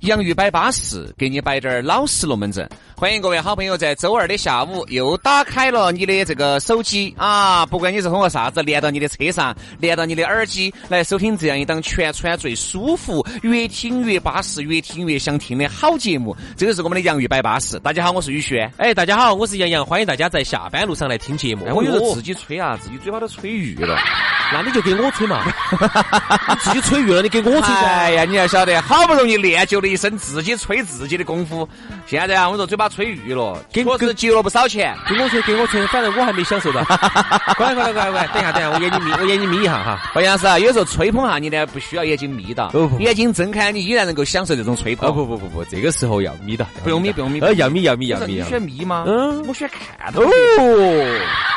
洋芋摆巴适，给你摆点儿老实龙门阵。欢迎各位好朋友在周二的下午又打开了你的这个手机啊！不管你是通过啥子连到你的车上，连到你的耳机来收听这样一档全川最舒服、越听越巴适、越听越想听的好节目。这个是我们的洋芋摆巴适。大家好，我是宇轩。哎，大家好，我是杨洋。欢迎大家在下班路上来听节目。哎，我有时候自己吹啊，自己嘴巴都吹郁了。那你就给我吹嘛，你自己吹郁了，你给我吹。哎呀，你要晓得，好不容易练就了一身自己吹自己的功夫，现在啊，我说嘴巴吹玉了，给我是节了不少钱。给我吹，给我吹，反正我还没享受到。乖乖乖乖，等一下等一下，我眼睛眯，我眼睛眯一下哈。好像是啊，有时候吹捧哈你呢，不需要眼睛眯到，眼睛睁开，你依然能够享受这种吹捧。哦不不不不，这个时候要眯到，不用眯不用眯。呃，要眯要眯要眯。你选眯吗？嗯，我选看到。哦，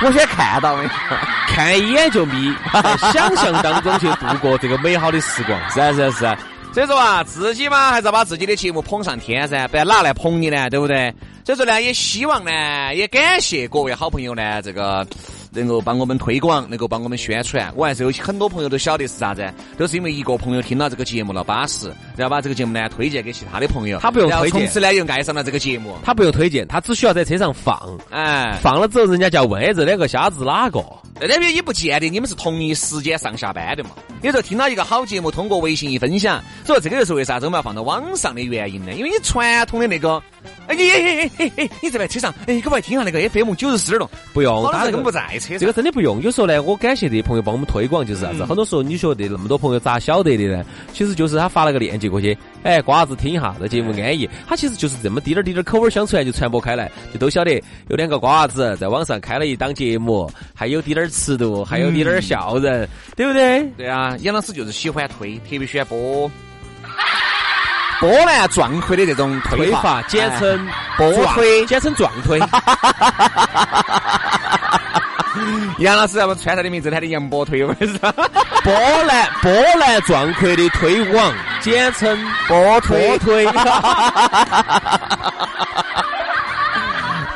我选看到的，看一眼就眯，想象当中去度过这个美好的时光。是啊是啊是啊。所以说啊，自己嘛还是要把自己的节目捧上天噻，不然哪来捧你呢？对不对？所以说呢，也希望呢，也感谢各位好朋友呢，这个能够帮我们推广，能够帮我们宣传。我还是有很多朋友都晓得是啥子，都是因为一个朋友听了这个节目了巴适，然后把这个节目呢推荐给其他的朋友，他不用推荐，从此呢又爱上了这个节目。他不用推荐，他只需要在车上放，哎，放了之后人家就要问这两个瞎子哪个？那代表也不见得你们是同一时间上下班的嘛。有时候听到一个好节目，通过微信一分享，所以这个就是为啥子我们要放到网上的原因呢？因为你传统的那个，哎你哎哎哎你这边车上，哎，可不可以听下那个 FM 九十四点六？不用，他根本不在车上。这个真的不用。有时候呢，我感谢这些朋友帮我们推广，就是啥子？很多时候你觉得那么多朋友咋晓得的呢？其实就是他发了个链接过去，哎，瓜子听一下，这节目安逸。他其实就是这么滴点儿滴点儿口味相传就传播开来，就都晓得有两个瓜子在网上开了一档节目，还有滴点儿尺度，还有滴点儿笑人，对不对？对啊，杨老师就是喜欢推，特别喜欢播。波澜壮阔的这种推法，简称波推，简称壮推。杨老师要不穿他的名字，他的杨波推，我跟你说，波澜波澜壮阔的推广，简称波推推。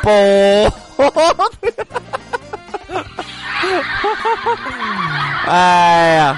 波。哎呀！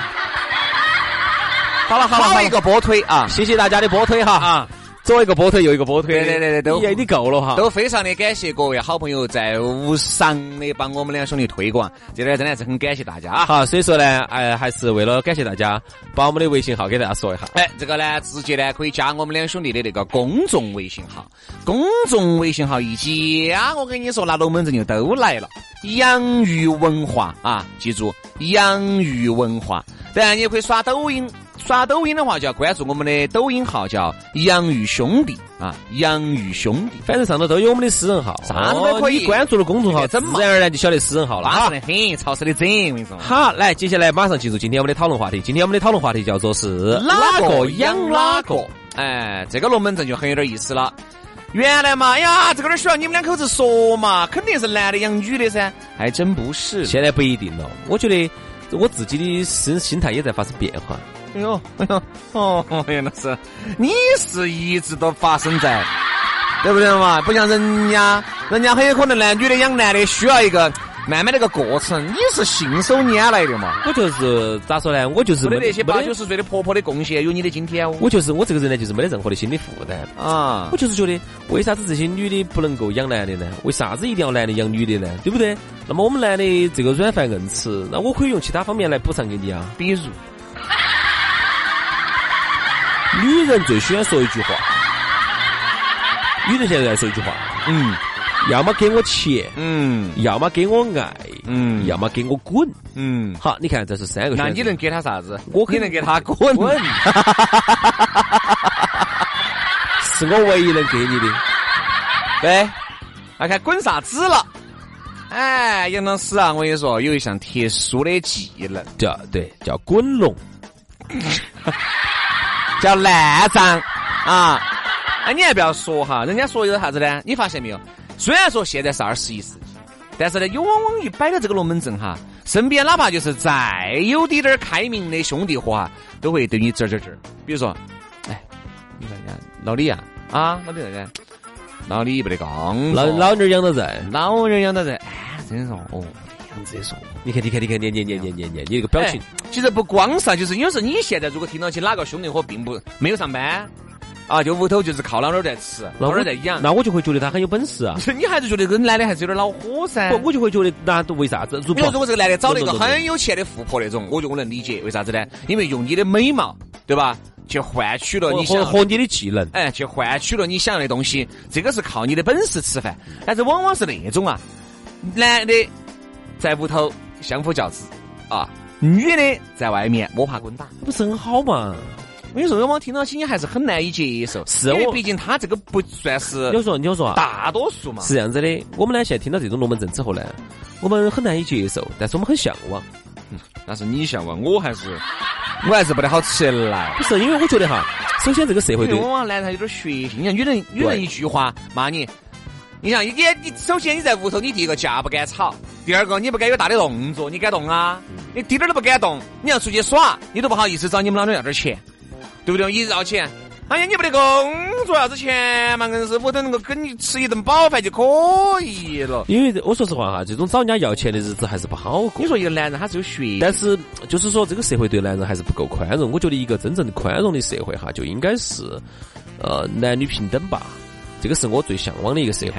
好了好了，好一个波推啊！谢谢大家的波推哈啊！左一个波推，右一个波推，对对对对，都你够了哈！都非常的感谢各位好朋友在无偿的帮我们两兄弟推广，这点真的是很感谢大家啊！好，所以说呢，哎，还是为了感谢大家，把我们的微信号给大家说一下。哎，这个呢，直接呢可以加我们两兄弟的那个公众微信号，公众微信号一加，我跟你说，那龙门阵就都来了。养鱼文化啊，记住，养鱼文化。当然，你也可以刷抖音。刷抖音的话，就要关注我们的抖音号，叫“洋芋兄弟”啊，“洋芋兄弟”。反正上头都有我们的私人号，啥子都可以。关注了公众号，自然而然就晓得私人号了。巴适的很，潮湿的整，我跟你说。好，来，接下来马上进入今天我们的讨论话题。今天我们的讨论话题叫做是哪个养哪个？哎，这个龙门阵就很有点意思了。原来嘛，哎呀，这个哪需要你们两口子说嘛？肯定是男的养女的噻。还真不是，现在不一定了。我觉得我自己的心心态也在发生变化。哎呦，哎呦，哦，原来是，你是一直都发生在，对不对嘛？不像人家，人家很有可能呢，女的养男的需要一个慢慢的一个过程，你是信手拈来的嘛？我就是咋说呢？我就是没得那些八九十岁的婆婆的贡献，有你的今天哦。我就是我这个人呢，就是没得任何的心理负担啊。我就是觉得，为啥子这些女的不能够养男的呢？为啥子一定要男的养女的呢？对不对？那么我们男的这个软饭硬吃，那我可以用其他方面来补偿给你啊，比如。女人最喜欢说一句话，女人现在在说一句话，嗯，要么给我钱，嗯，要么给我爱，嗯要么给我滚。嗯，好，你看这是三个选择。那你能给他啥子？我肯你能给他滚？滚？是我唯一能给你的。对，那看滚啥子了？哎，杨老师啊，我跟你说，有一项特殊的技能，叫对，叫滚龙。叫烂账啊！哎，你还不要说哈，人家说有啥子呢？你发现没有？虽然说现在是二十一世纪，但是呢，有往往一摆到这个龙门阵哈，身边哪怕就是再有滴点儿开明的兄弟伙啊，都会对你吱吱吱。比如说，哎，你看人家老李啊，啊，老李那个，老李不得刚老老妞儿养到人，老人养到人，哎，真是哦，这样子说。你看，你看，你看，你你你你你你，你这个表情哎，其实不光是啊，就是有时候你现在如果听到起哪个兄弟伙并不没有上班啊，就屋头就是靠老妞儿在吃，老妞儿在养，那我就会觉得他很有本事啊。你还是觉得跟男的还是有点恼火噻。不，我就会觉得那都为啥子？如果如如果这个男的找了一个很有钱的富婆那种，我就我能理解，为啥子呢？因为用你的美貌，对吧？去换取了你想和和你的技能，哎，去换取了你想要的东西，这个是靠你的本事吃饭。但是往往是那种啊，男的在屋头相夫教子啊，女的在外面摸爬滚打。不是很好嘛？我跟你说，往往听到起你还是很难以接受，是我因为毕竟他这个不算是你说，你说啊，大多数嘛。是这样子的。我们呢，现在听到这种龙门阵之后呢，我们很难以接受，但是我们很向往。但是你向往，我还是我还是不得好起来。不是因为我觉得哈，首先这个社会对往往男人还有点血性，你看女人女人一句话骂你，你想你你首先你在屋头，你第一个架不敢吵，第二个你不敢有大的动作，你敢动啊？你滴点儿都不敢动，你要出去耍，你都不好意思找你们老娘要点钱，对不对？一要钱。哎呀，你没得工作要子钱嘛？硬是屋头能够跟你吃一顿饱饭就可以了。因为我说实话哈，这种找人家要钱的日子还是不好过你。说一个男人他是有血，但是就是说，这个社会对男人还是不够宽容。我觉得一个真正的宽容的社会哈，就应该是呃男女平等吧。这个是我最向往的一个社会。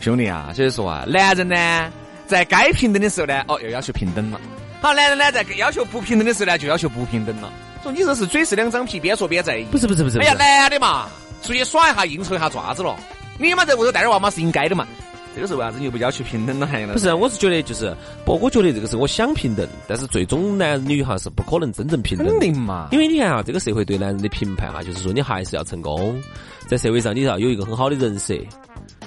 兄弟啊，所以说啊，男人呢，在该平等的时候呢，哦，又要求平等了。好，男人呢，在要求不平等的时候呢，就要求不平等了。说你这是嘴是两张皮，边说边在意。不是不是不是，哎呀，男的嘛，出去耍一下，应酬一下爪子了。你们在屋头带点娃嘛是应该的嘛。这个是为啥子你又不要求平等了？还不是，我是觉得就是不，我觉得这个是我想平等，但是最终男女哈是不可能真正平等的肯。定嘛。因为你看啊，这个社会对男人的评判啊，就是说你还是要成功，在社会上你要有一个很好的人设，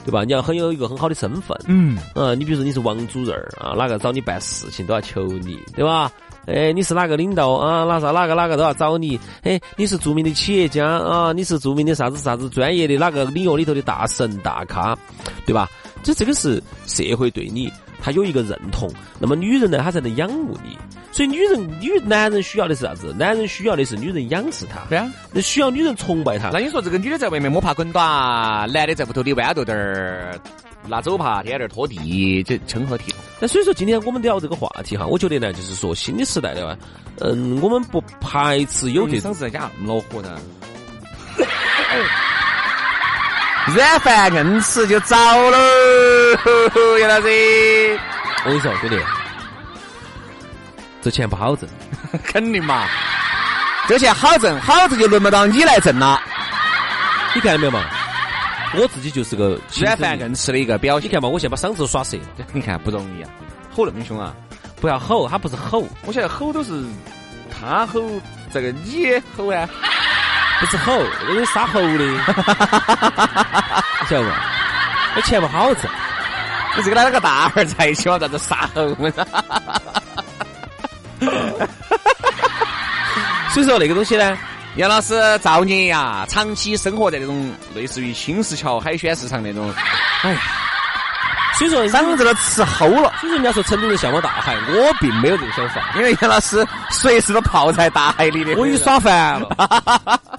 对吧？你要很有一个很好的身份。嗯，嗯，你比如说你是王主任儿啊，哪个找你办事情都要求你，对吧？哎，你是哪个领导啊？哪啥哪个哪个都要找你。哎，你是著名的企业家啊，你是著名的啥子啥子专业的哪个领域里头的大神大咖，对吧？这这个是社会对你他有一个认同，那么女人呢，她才能仰慕你。所以女人女男人需要的是啥子？男人需要的是女人仰视他，对啊。那需要女人崇拜他那。你说这个女的在外面摸爬滚打，男的在屋头里豌豆点儿，拿走耙，天天拖地，这成何体统？那所以说，今天我们聊这个话题哈，我觉得呢，就是说新的时代的话，嗯，我们不排斥有这种嗓子在家那么恼火呢？软饭硬吃就糟了，杨老师，我跟你说，兄弟，这钱不好挣。肯定嘛，这钱好挣，好挣就轮不到你来挣了。你看到没有嘛？我自己就是个软饭硬吃的一个表现，你看嘛，我现在把嗓子都耍折了。你看不容易啊，吼那么凶啊！不要吼，他不是吼，我现在吼都是他吼，这个你吼啊，不是吼，那是杀猴的，你晓得不？那钱不好挣。你是跟他那个大儿在一起嘛？咋子杀猴嘛？所以说那个东西呢，杨老师造孽呀，长期生活在那种类似于青石桥海鲜市场那种，哎呀，所以说嗓子都吃齁了。所以说人家说成都人向往大海，我并没有这个想法。因为杨老师随时都泡在大海里的，我已经耍烦了。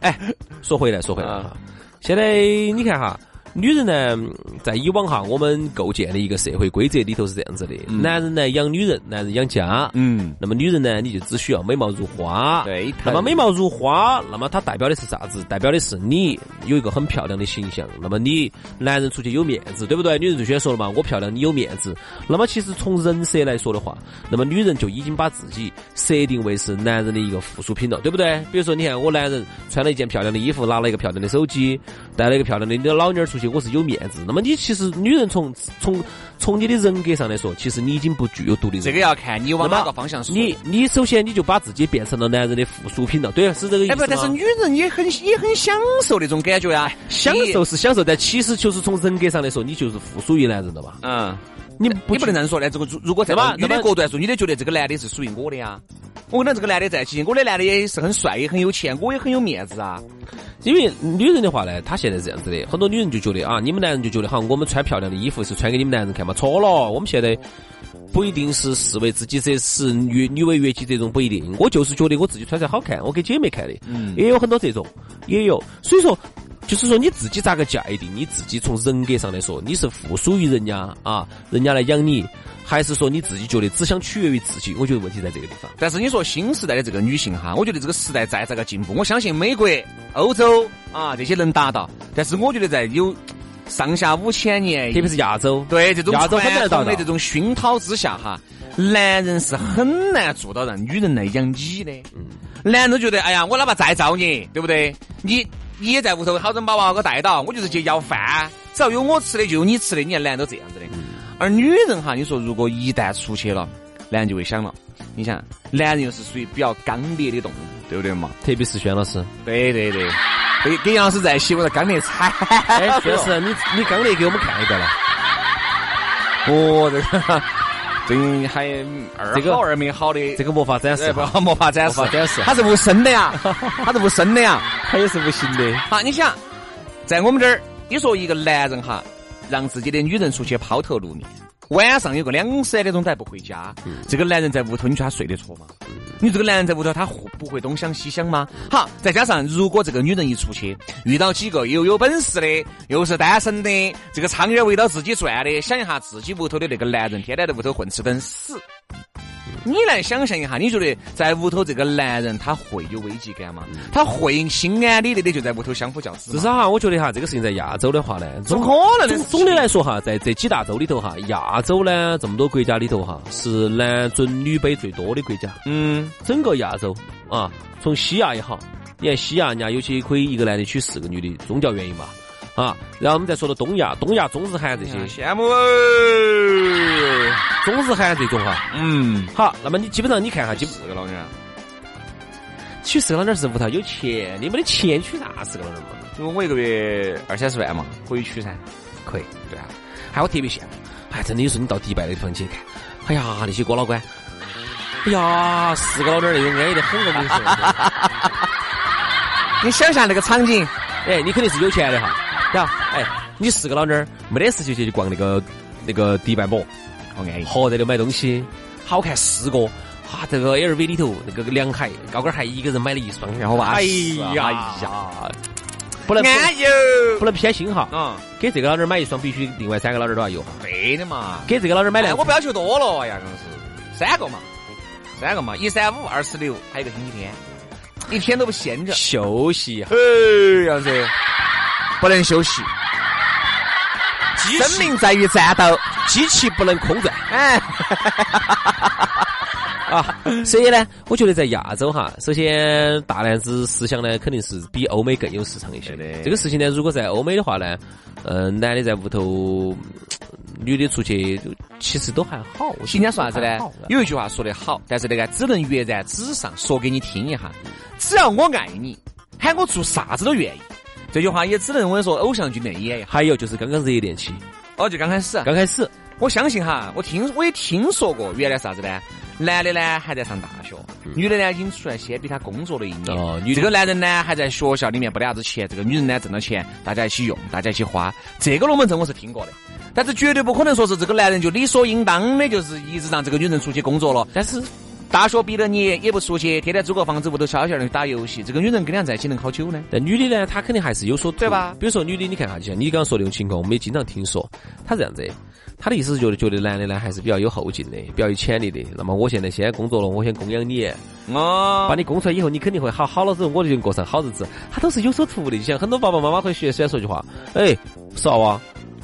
哎，说回来，说回来哈，现在你看哈，女人呢，在以往哈，我们构建的一个社会规则里头是这样子的：男人呢养女人，男人养家。嗯，那么女人呢，你就只需要美貌如花。对那么美貌如花，那么它代表的是啥子？代表的是你有一个很漂亮的形象。那么你男人出去有面子，对不对？女人最喜欢说了嘛，我漂亮，你有面子。那么其实从人设来说的话，那么女人就已经把自己设定为是男人的一个附属品了，对不对？比如说，你看我男人穿了一件漂亮的衣服，拿了一个漂亮的手机，带了一个漂亮的你的老妞儿出去，我是有面子。那么你其实女人从从从你的人格上来说，其实你已经不具有独立人。这个要看你往哪个方向说。你你首先你就把自己变成了男人的附属品了，对，是这个意思哎不，但是女人也很也很享受那种感觉呀，享受是享受，但其实就是从人格上来说，你就是附属于男人的嘛。嗯。你你不能这样说的，这个如如果在女那么那么的角度来说，女的觉得这个男的是属于我的呀。我跟这个男的在一起，我的男的也是很帅，也很有钱，我也很有面子啊。因为女人的话呢，她现在是这样子的，很多女人就觉得啊，你们男人就觉得好，我们穿漂亮的衣服是穿给你们男人看嘛，错了，我们现在不一定是视为自己者死，女女为悦己这种不一定。我就是觉得我自己穿才好看，我给姐妹看的，嗯也有很多这种，也有。所以说，就是说你自己咋个界定？你自己从人格上来说，你是附属于人家啊，人家来养你，还是说你自己觉得只想取悦于自己？我觉得问题在这个地方。但是你说新时代的这个女性哈，我觉得这个时代再咋个进步，我相信美国、欧洲啊这些能达到，但是我觉得在有上下五千年，特别是亚洲，对这种亚洲很难达到的这种熏陶之下哈，男人是很难做到让女人来养你的。嗯男人都觉得，哎呀，我哪怕再造你，对不对？你你也在屋头好生把娃娃给我带到，我就是去要饭，只要有我吃的就有你吃的，你看男人都这样子的。嗯而女人哈，你说如果一旦出去了，男人就会想了，你想，男人又是属于比较刚烈的动物，对不对嘛？特别是轩老师，对对对，跟跟杨老师在一起，我的刚烈惨。哎，轩老师，你你刚烈给我们看一个了。哦，这个最近还二这个好二没好的，这个魔法展示 魔法展示，展示它是无声的呀，它是无声的呀。它也是无形的。好，你想，在我们这儿，你说一个男人哈，让自己的女人出去抛头露面，晚上有个两三点钟都还不回家，这个男人在屋头，你说他睡得着吗？你这个男人在屋头，他会不会东想西想吗？好，再加上如果这个女人一出去，遇到几个又有本事的，又是单身的，这个苍蝇围到自己转的，想一下自己屋头的那个男人，天天在屋头混吃等死。你来想象一下，你觉得在屋头这个男人他会有危机感吗？他会心安理得的就在屋头相夫教子？至少哈，我觉得哈，这个事情在亚洲的话呢，总怎么可能总的来说哈，在这几大洲里头哈，亚洲呢这么多国家里头哈，是男尊女卑最多的国家。嗯，整个亚洲啊，从西亚也好，你看西亚人家有些可以一个男的娶四个女的，宗教原因嘛啊。然后我们再说到东亚，东亚中日韩这些，羡慕哦。中日韩这种哈，嗯，好，那么你基本上你看哈，基四个老娘，娶四个老娘是屋头有钱，你没得钱娶啥四个老娘嘛？因为我一个月二三十万嘛，可以娶噻。可以。对啊，还我特别羡慕，哎，真的有时候你到迪拜那地方去看，哎呀，那些哥老倌，哎呀，四个老娘儿那种安逸的很，我跟你说。你想象那个场景，哎，你肯定是有钱的哈，然后哎，你四个老妞儿没得事就去逛那个那个迪拜博，好安逸。好在那买东西，好看四个。啊，这个 LV 里头那个凉鞋、高跟鞋，一个人买了一双，然后哇哎呀，哎呀，不能安逸不能偏心哈。嗯，给这个老娘儿买一双，必须另外三个老娘儿都要有。对的嘛。给这个老娘儿买哎，两，我不要求多了呀，硬是三个嘛，三个嘛，一三五二十六，还有个星期天，一天都不闲着。休息哈。哎，杨子，不能休息，生命在于战斗。机器不能空转哎，啊！所以呢，我觉得在亚洲哈，首先大男子思想呢，肯定是比欧美更有市场一些的这个事情呢，如果在欧美的话呢，嗯、男的在屋头，女的出去，就其实都还好。我觉得人家说啥子呢？有一句话说得好，但是那个只能跃然纸上，说给你听一下。只要我爱你，喊我做啥子都愿意。这句话也只能我说，偶像剧里面演。还有就是刚刚热恋期，哦，就刚开始，刚开始，我相信哈，我听我也听说过，原来啥子呢？男的呢还在上大学，女的呢已经出来先比他工作了一年。哦女这个男人呢还在学校里面不得啥子钱，这个女人呢挣了钱，大家一起用，大家一起花。这个龙门阵我是听过的，但是绝对不可能说是这个男人就理所应当的，就是一直让这个女人出去工作了。但是大学毕了业也不出去，天天租个房子屋头悄悄的去打游戏，这个女人跟俩在一起能好久呢？但女的呢，她肯定还是有所图对吧比如说女的，你看哈，就像你刚刚说的那种情况，我们也经常听说，她这样子，她的意思是觉得觉得男的呢还是比较有后劲的，比较有潜力的。那么我现在现在工作了，我先供养你，哦把你供出来以后，你肯定会好，好了之后我就能过上好日子。她都是有所图的。就像很多爸爸妈妈会学喜欢说句话，哎，傻娃，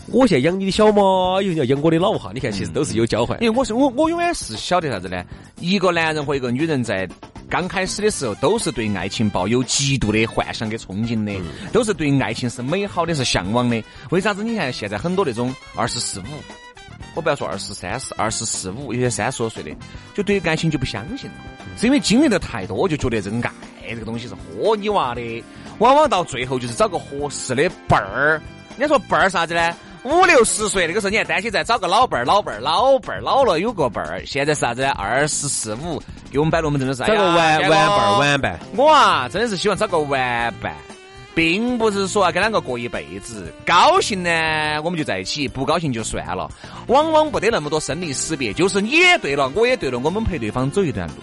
我现在养你的小嘛，以后你要养我的老哈。你看，其实都是有交换。因为我是我我永远是晓得啥子呢？一个男人和一个女人在刚开始的时候都是对爱情抱有极度的幻想跟憧憬的，都是对爱情是美好的，是向往的。为啥子？你看现在很多那种二十四五，我不要说二十三四、二十四五，有些三十多岁的，就对感情就不相信了，是因为经历的太多，就觉得这个爱这个东西是豁你娃的，往往到最后就是找个合适的伴儿。人家说伴儿啥子呢？五六十岁那个时候，你还担心再找个老伴儿，老伴儿，老伴儿老了有个伴儿。现在是啥子？二十四五，给我们摆龙门阵的是找个玩玩伴儿玩伴。我啊，真的是希望找个玩伴，并不是说要跟两个过一辈子。高兴呢，我们就在一起；不高兴就算了。往往不得那么多生离死别，就是你也对了，我也对了，我们陪对方走一段路。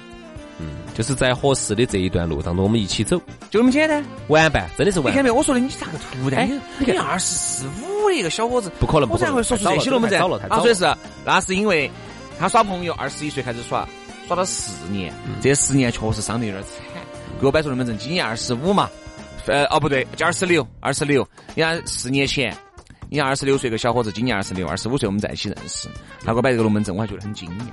嗯，就是在合适的这一段路当中，我们一起走，就那么简单。玩伴真的是玩。你看没有？我说的你咋个突然？你看二十四五一个小伙子，不可能，我才会说出这些龙门阵。他说是，那是因为他耍朋友，二十一岁开始耍，耍了四年，这十年确实伤得有点惨。给我摆出龙门阵，今年二十五嘛，呃，哦不对，就二十六，二十六。你看四年前，你看二十六岁个小伙子，今年二十六，二十五岁我们在一起认识，他给我摆这个龙门阵，我还觉得很惊讶。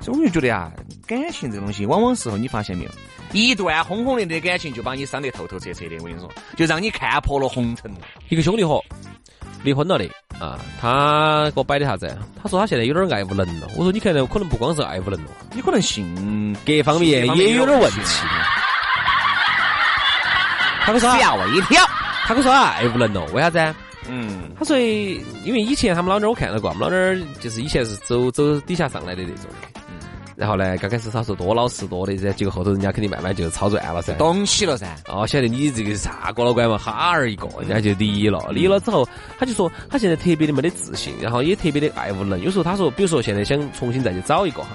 所以我就觉得呀，感情这个东西，往往时候你发现没有，一段轰轰烈烈的感情就把你伤得透透彻彻的。我跟你说，就让你看破了红尘。一个兄弟伙离婚了的啊，他给我摆的啥子？他说他现在有点爱无能了。我说你看，可能不光是爱无能了，你可能性格方面也有点问题。他跟我说吓我一跳。他跟我说爱无能了，为啥子？嗯，他说因为以前他们老娘我看到过，我们老娘就是以前是走走底下上来的那种。然后呢，刚开始他说多老实多的噻，结果后头人家肯定慢慢就操转了噻，懂起了噻。哦，晓得你这个是啥哥老倌嘛，哈儿一个，人家就离了。离了之后，他就说他现在特别的没得自信，然后也特别的爱无能。有时候他说，比如说现在想重新再去找一个哈，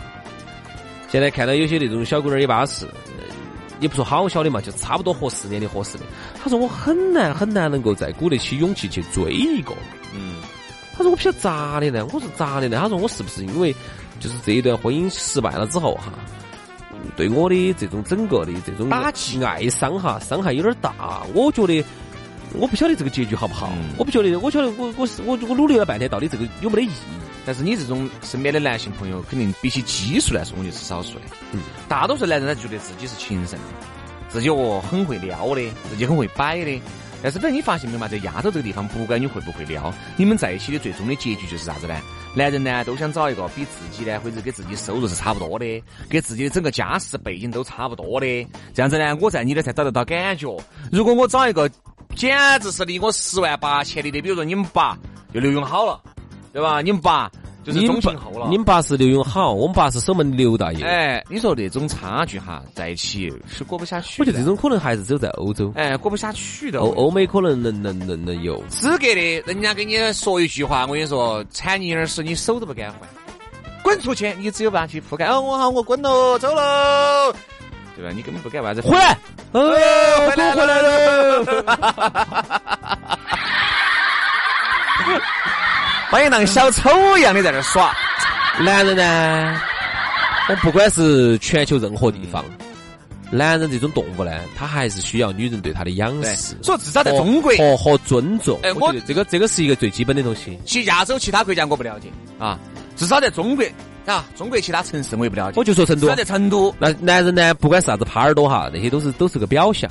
现在看到有些那种小姑娘也巴适，也不说好小的嘛，就差不多合适年龄合适的。他说我很难很难能够再鼓得起勇气去追一个。嗯，他说我不晓得咋的呢？我说咋的呢？他说我是不是因为？就是这一段婚姻失败了之后哈，对我的这种整个的这种打击、爱伤哈，伤害有点大。我觉得我不晓得这个结局好不好，我不晓得，我晓得我我我我努力了半天，到底这个有没得意义？但是你这种身边的男性朋友，肯定比起基数来说，我就是少数的。嗯，大多数男人他觉得自己是情圣，自己哦很会撩的，自己很会摆的。但是，等你发现没有嘛，在丫头这个地方，不管你会不会撩，你们在一起的最终的结局就是啥子呢？男人呢，都想找一个比自己呢，或者给自己收入是差不多的，给自己的整个家世背景都差不多的，这样子呢，我在你那才找得到感觉。如果我找一个简直是离我十万八千里的，比如说你们爸，就刘永好了，对吧？你们爸。就是中性后了。你们爸是刘永好，我们爸是守门刘大爷。哎，你说那种差距哈，在一起是过不下去。我觉得这种可能还是只有在欧洲。哎，过不下去的。欧欧美可能能能能能有。资格的，人家给你说一句话，我跟你说，铲你耳屎，你手都不敢换，滚出去，你只有办法去覆盖。哦，我好，我滚喽，走喽，对吧？你根本不敢为啥子回来？哦，回来回来了。欢迎当小丑一样的在那耍。男人呢，我不管是全球任何地方，男人这种动物呢，他还是需要女人对他的仰视。所以至少在中国和和尊重。哎，我这个这个是一个最基本的东西。其亚洲其他国家我不了解啊，至少在中国啊，中国其他城市我也不了解。我就说成都。在成都，那男人呢，不管是啥子耙耳朵哈，那些都是都是个表象。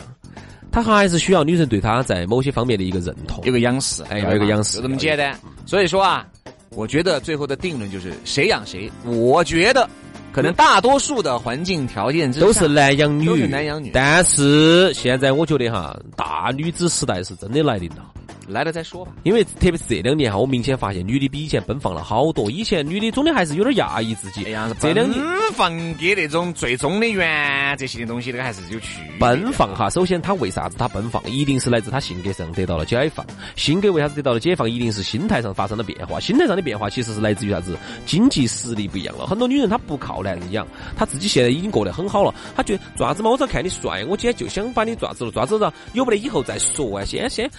他还是需要女人对他在某些方面的一个认同，有个仰视，哎，要有个仰视，就这么简单。所以说啊，我觉得最后的定论就是谁养谁。我觉得可能大多数的环境条件都是男养女，都是男养女。但是现在我觉得哈，大女子时代是真的来临了。来了再说吧，因为特别是这两年哈，我明显发现女的比以前奔放了好多。以前女的总的还是有点压抑自己，哎呀，这两年奔放跟那种最终的原则性的东西，那个还是有区别。奔放哈，首先她为啥子她奔放，一定是来自她性格上得到了解放。性格为啥子得到了解放，一定是心态上发生了变化。心态上的变化其实是来自于啥子？经济实力不一样了。很多女人她不靠男人养，她自己现在已经过得很好了。她觉得爪子嘛，我只要看你帅，我今天就想把你爪子了，爪子了，有不得以后再说啊。先先，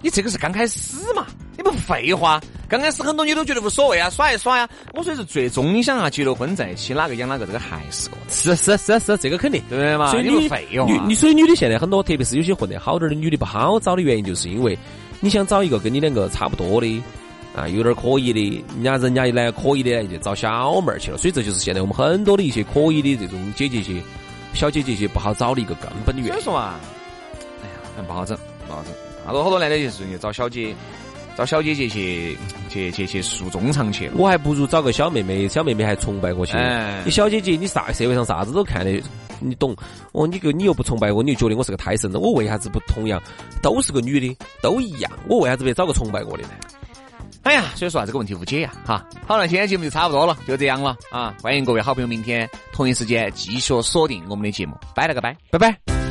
你这个是刚开始。嘛，你不废话。刚开始很多女都觉得无所谓啊，耍一耍呀。我说是最终你想啊，结了婚在一起，哪个养哪个，这个还是个是是是是，这个肯定对不对嘛？所以你废话。女所以女的现在很多，特别是有些混得好点的女的不好找的原因，就是因为你想找一个跟你两个差不多的啊，有点可以的，人家人家来可以的就找小妹儿去了。所以这就是现在我们很多的一些可以的这种姐姐些。小姐姐些不好找的一个根本的原因。所以说嘛，哎呀，不好整，不好整。好多好多男的就是去找小姐，找小姐姐去去去去诉衷肠去了。我还不如找个小妹妹，小妹妹还崇拜我去。哎你小姐姐，你啥社会上啥子都看得，你懂？哦，你个你又不崇拜我，你就觉得我是个胎神，那我为啥子不同样都是个女的，都一样？我为啥子不找个崇拜我的呢？哎呀，所以说啊，这个问题无解呀，哈。好了，今天节目就差不多了，就这样了啊！欢迎各位好朋友明天同一时间继续锁定我们的节目，拜了个拜。拜拜。